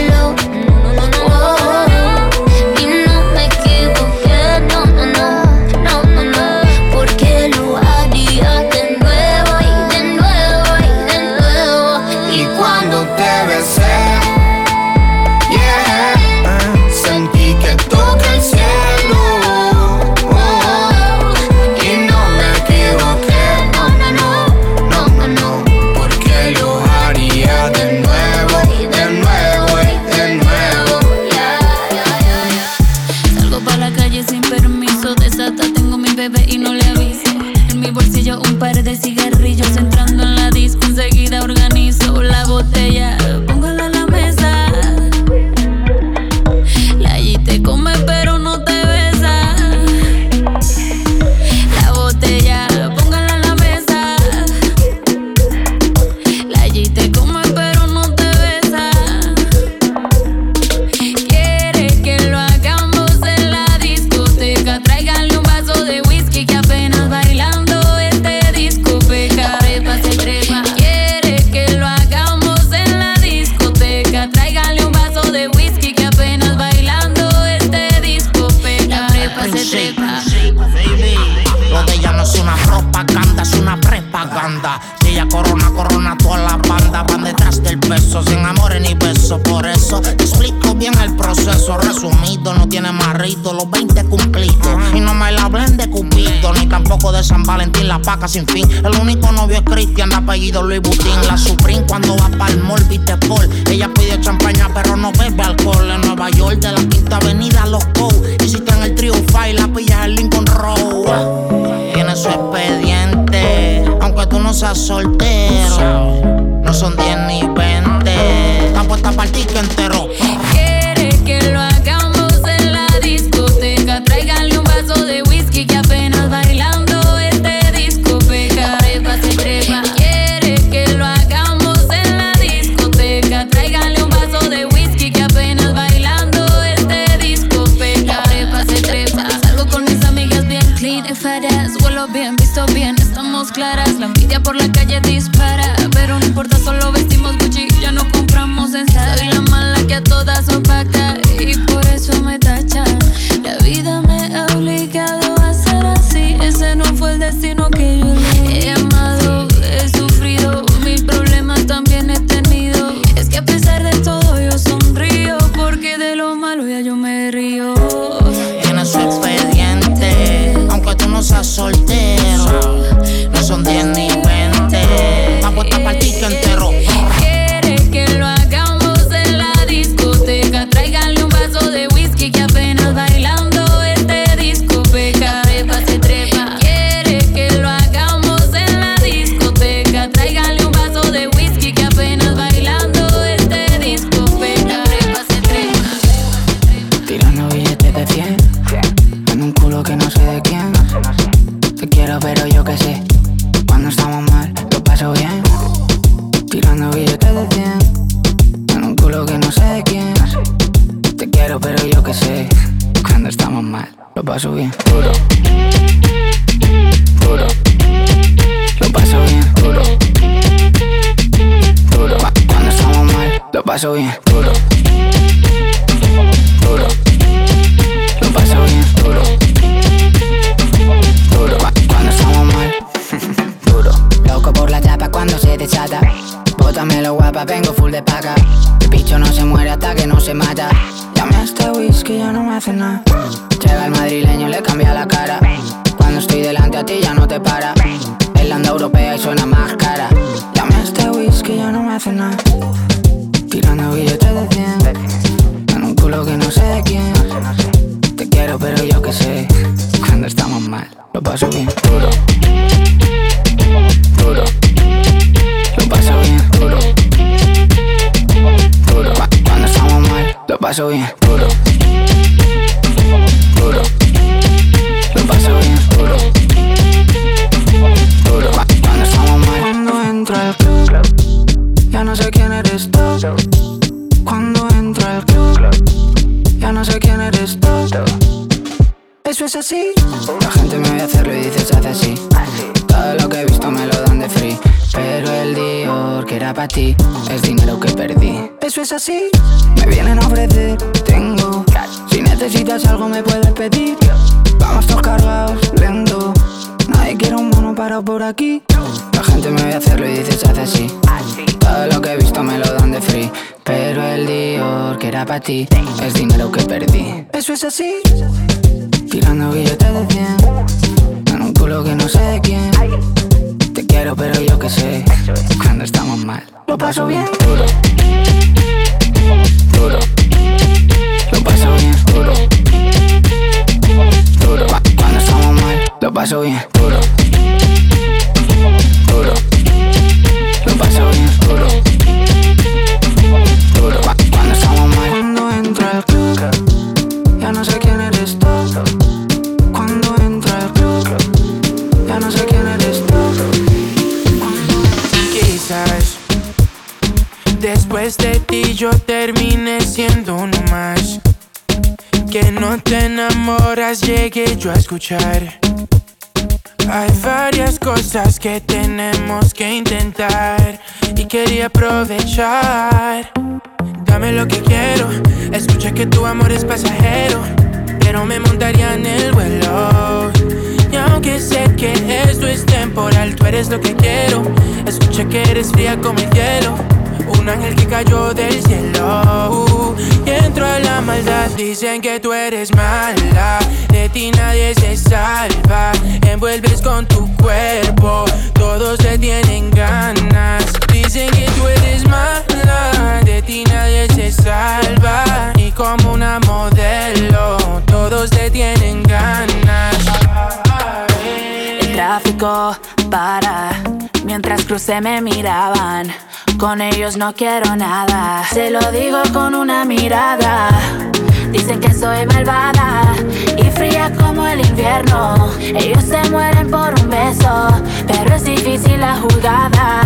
Speaker 23: El único novio es Cristian, apellido Luis Butín. La Supreme cuando va para el mall, viste Paul. Ella pide champaña, pero no bebe alcohol. En Nueva York, de la Quinta Avenida, los Co. Hiciste el Triufa y la pillas el Lincoln Road. Tiene su expediente, aunque tú no seas soltero. No son 10 ni 20. Está puesta para el ticket entero.
Speaker 1: showing. paso bien. Duro. Duro. Lo paso bien. Duro. Duro. Cuando estamos mal. Cuando entro al club, ya no sé quién eres tú. Cuando entro al club, ya no sé quién eres tú. Eso es así. La gente me ve hacerlo y dice se hace así. Todo lo que he visto me lo dan de free. Pero el Dior que era para ti es dinero que perdí. Eso es así. La gente me ve hacerlo y dice se hace así. Todo lo que he visto me lo dan de free. Pero el Dior que era para ti es dinero que perdí. Eso es así. Tirando billetes de 100 en un culo que no sé de quién. Te quiero, pero yo qué sé. Cuando estamos mal, lo paso bien. Duro, duro. Lo paso bien, duro. Duro. Cuando estamos mal, lo paso bien. Duro.
Speaker 31: Cosas llegué yo a escuchar. Hay varias cosas que tenemos que intentar y quería aprovechar. Dame lo que quiero, escucha que tu amor es pasajero, pero me montaría en el vuelo. Y aunque sé que esto es temporal, tú eres lo que quiero. Escucha que eres fría como el hielo un ángel que cayó del cielo y entró a la maldad. Dicen que tú eres mala, de ti nadie se salva. Envuelves con tu cuerpo, todos te tienen ganas. Dicen que tú eres mala, de ti nadie se salva. Y como una modelo, todos te tienen ganas.
Speaker 26: El tráfico para mientras crucé me miraban. Con ellos no quiero nada. Se lo digo con una mirada. Dicen que soy malvada y fría como el invierno. Ellos se mueren por un beso, pero es difícil la jugada.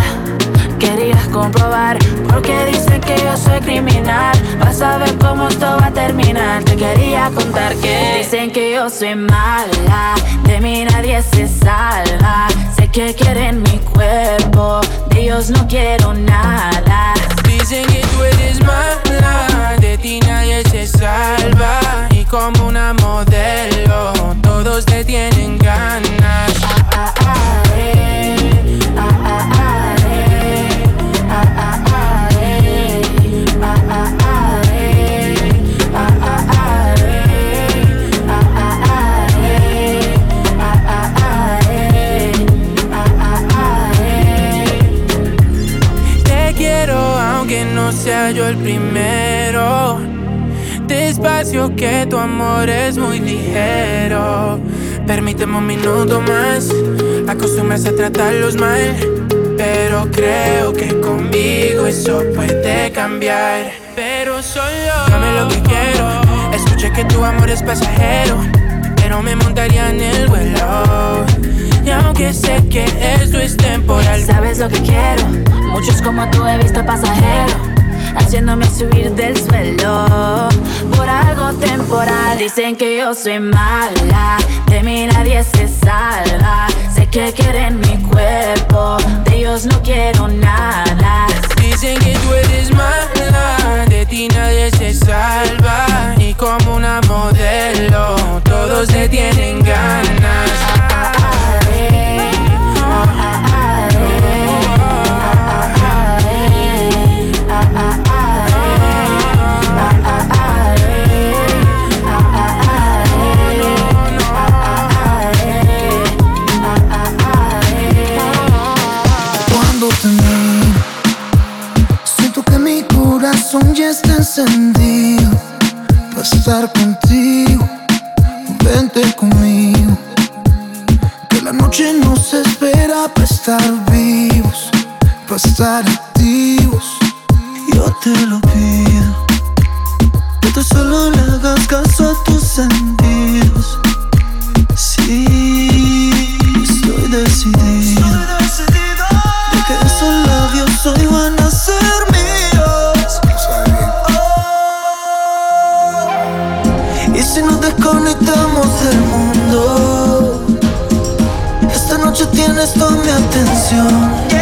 Speaker 26: Querías comprobar porque dicen que yo soy criminal. Vas a ver cómo esto va a terminar. Te quería contar que dicen que yo soy mala. De mí nadie se salva. Sé que quieren mi cuerpo. De ellos no quiero nada.
Speaker 31: Dicen que tú eres mala. De ti nadie se salva. Y como una modelo, todos te tienen ganas. El primero. Despacio que tu amor es muy ligero. Permíteme un minuto más. Acostumbras a tratarlos mal. Pero creo que conmigo eso puede cambiar. Pero solo dame lo que quiero. Escuché que tu amor es pasajero. Pero me montaría en el vuelo. Y aunque sé que esto es temporal,
Speaker 26: sabes lo que quiero. Muchos como tú he visto pasajero. Haciéndome subir del suelo por algo temporal. Dicen que yo soy mala, de mí nadie se salva. Sé que quieren mi cuerpo, de ellos no quiero nada.
Speaker 31: Dicen que tú eres mala, de ti nadie se salva. Y como una modelo, todos te tienen ganas.
Speaker 32: Noche nos espera para estar vivos, para estar activos. Yo te lo pido, que tú solo le hagas caso a tus sentidos. Atención.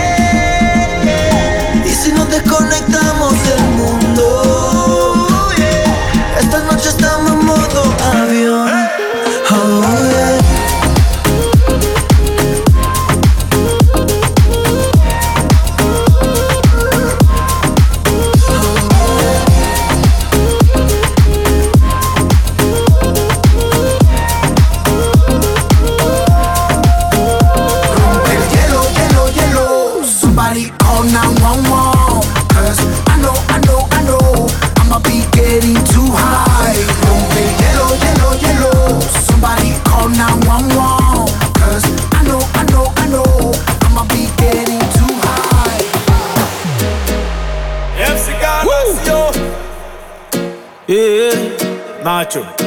Speaker 23: to me.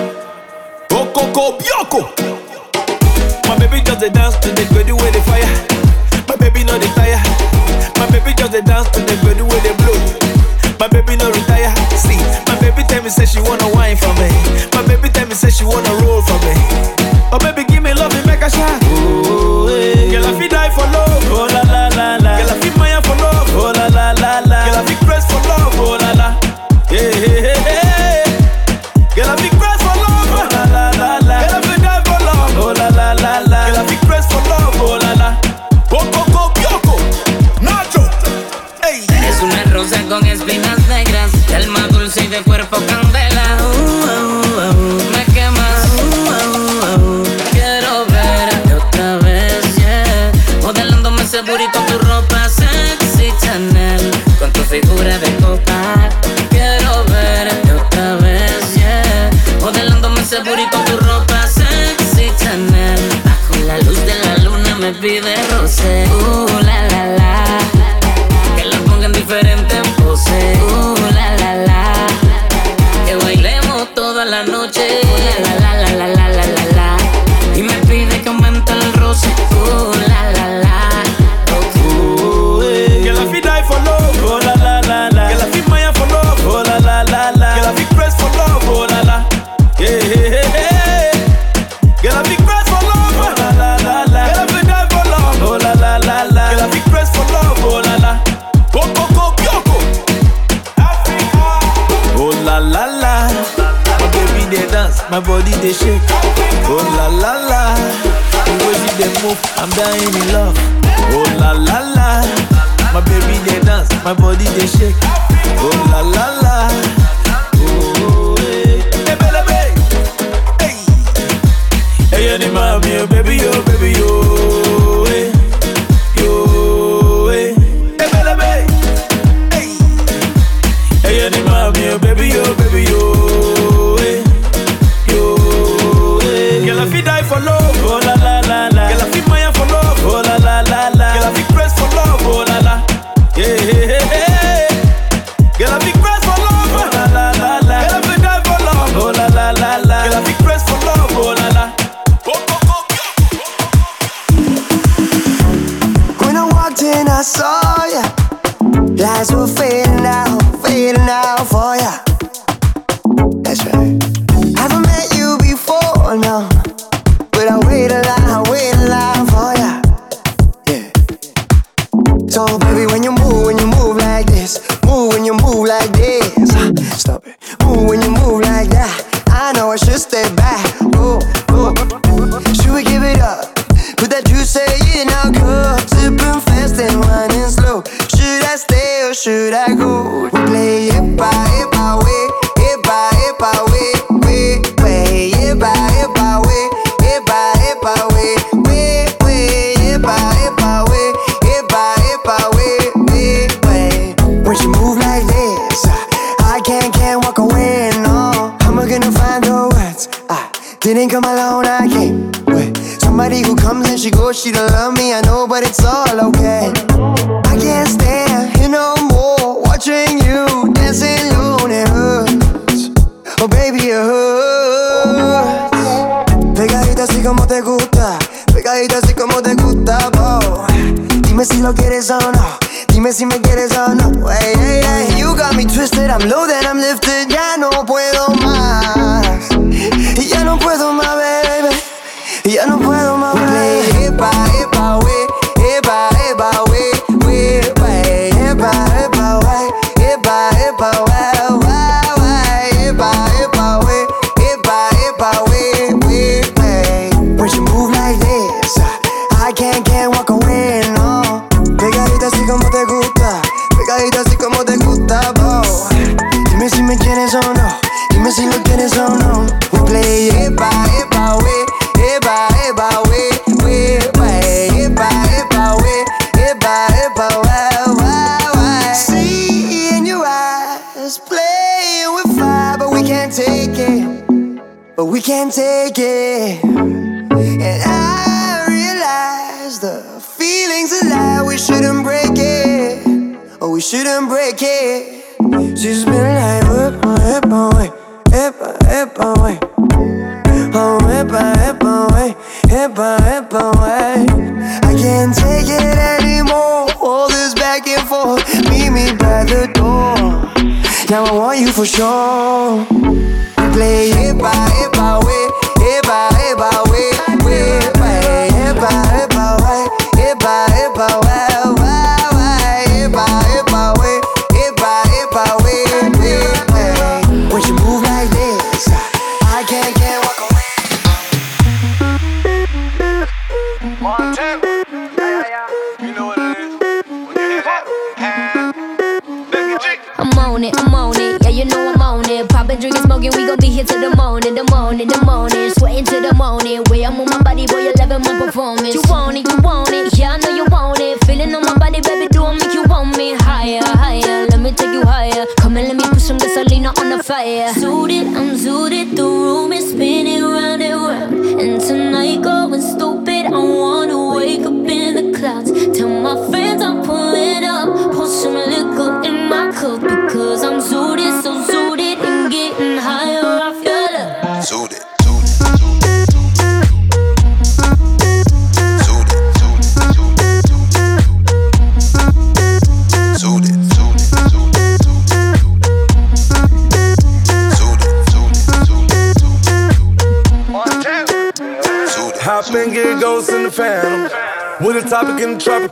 Speaker 5: can't take it. And I realize the feeling's a lie. We shouldn't break it. Oh, we shouldn't break it. She's been like, whip my hip away, hip On away. on, hip on, away, on, hip on. I can't take it anymore. All this back and forth. Meet me by the door. Now I want you for sure play
Speaker 33: it
Speaker 30: by it by way.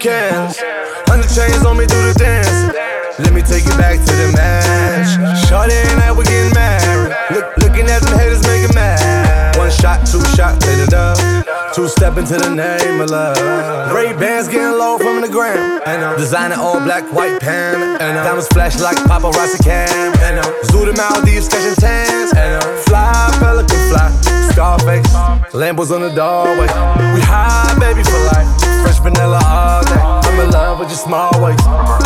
Speaker 6: cans. Hundred chains on me, do the dance. Let me take you back to the match. Shawty and I, we getting married. Look, looking at them haters, making mad. One shot, two shot, hit it up. Two step into the name of love. Ray Bans getting low from the gram. Designer all black, white pan. Diamonds flash like paparazzi cam. Zoo the Maldives, catching tans. Fly, pelican fly. Scarface. Lambos on the doorway. We high, baby, for life. Vanilla all day. I'm in love with your small waist.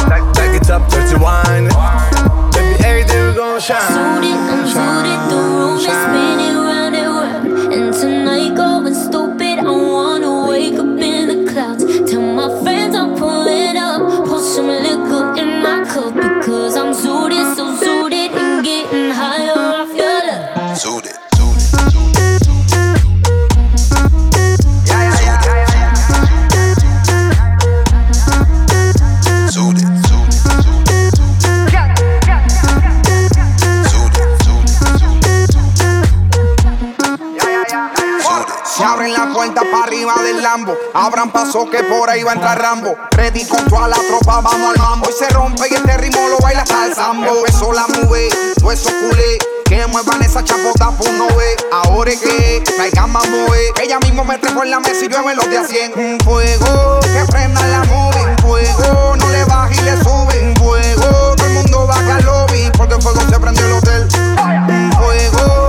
Speaker 6: Back, it up, dirty wine. Baby, everything we gon' shine.
Speaker 30: Suited, I'm suited, the room is spinning round and round. And tonight going
Speaker 34: Abran paso que por ahí va a entrar Rambo. Ready con toda la tropa, vamos al mambo. Y se rompe y este ritmo lo baila hasta el sambo. Empezó la move, todo eso culé. Que muevan esa chapota, pues no ve. Ahora es que traigan más mover. Ella mismo me trepo en la mesa y llueve los de a 100. Un fuego, que prenda la movie. Un fuego, no le baja y le sube. Un fuego, todo el mundo baja al lobby. Porque el fuego se prendió el hotel. Un fuego,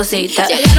Speaker 23: cosita.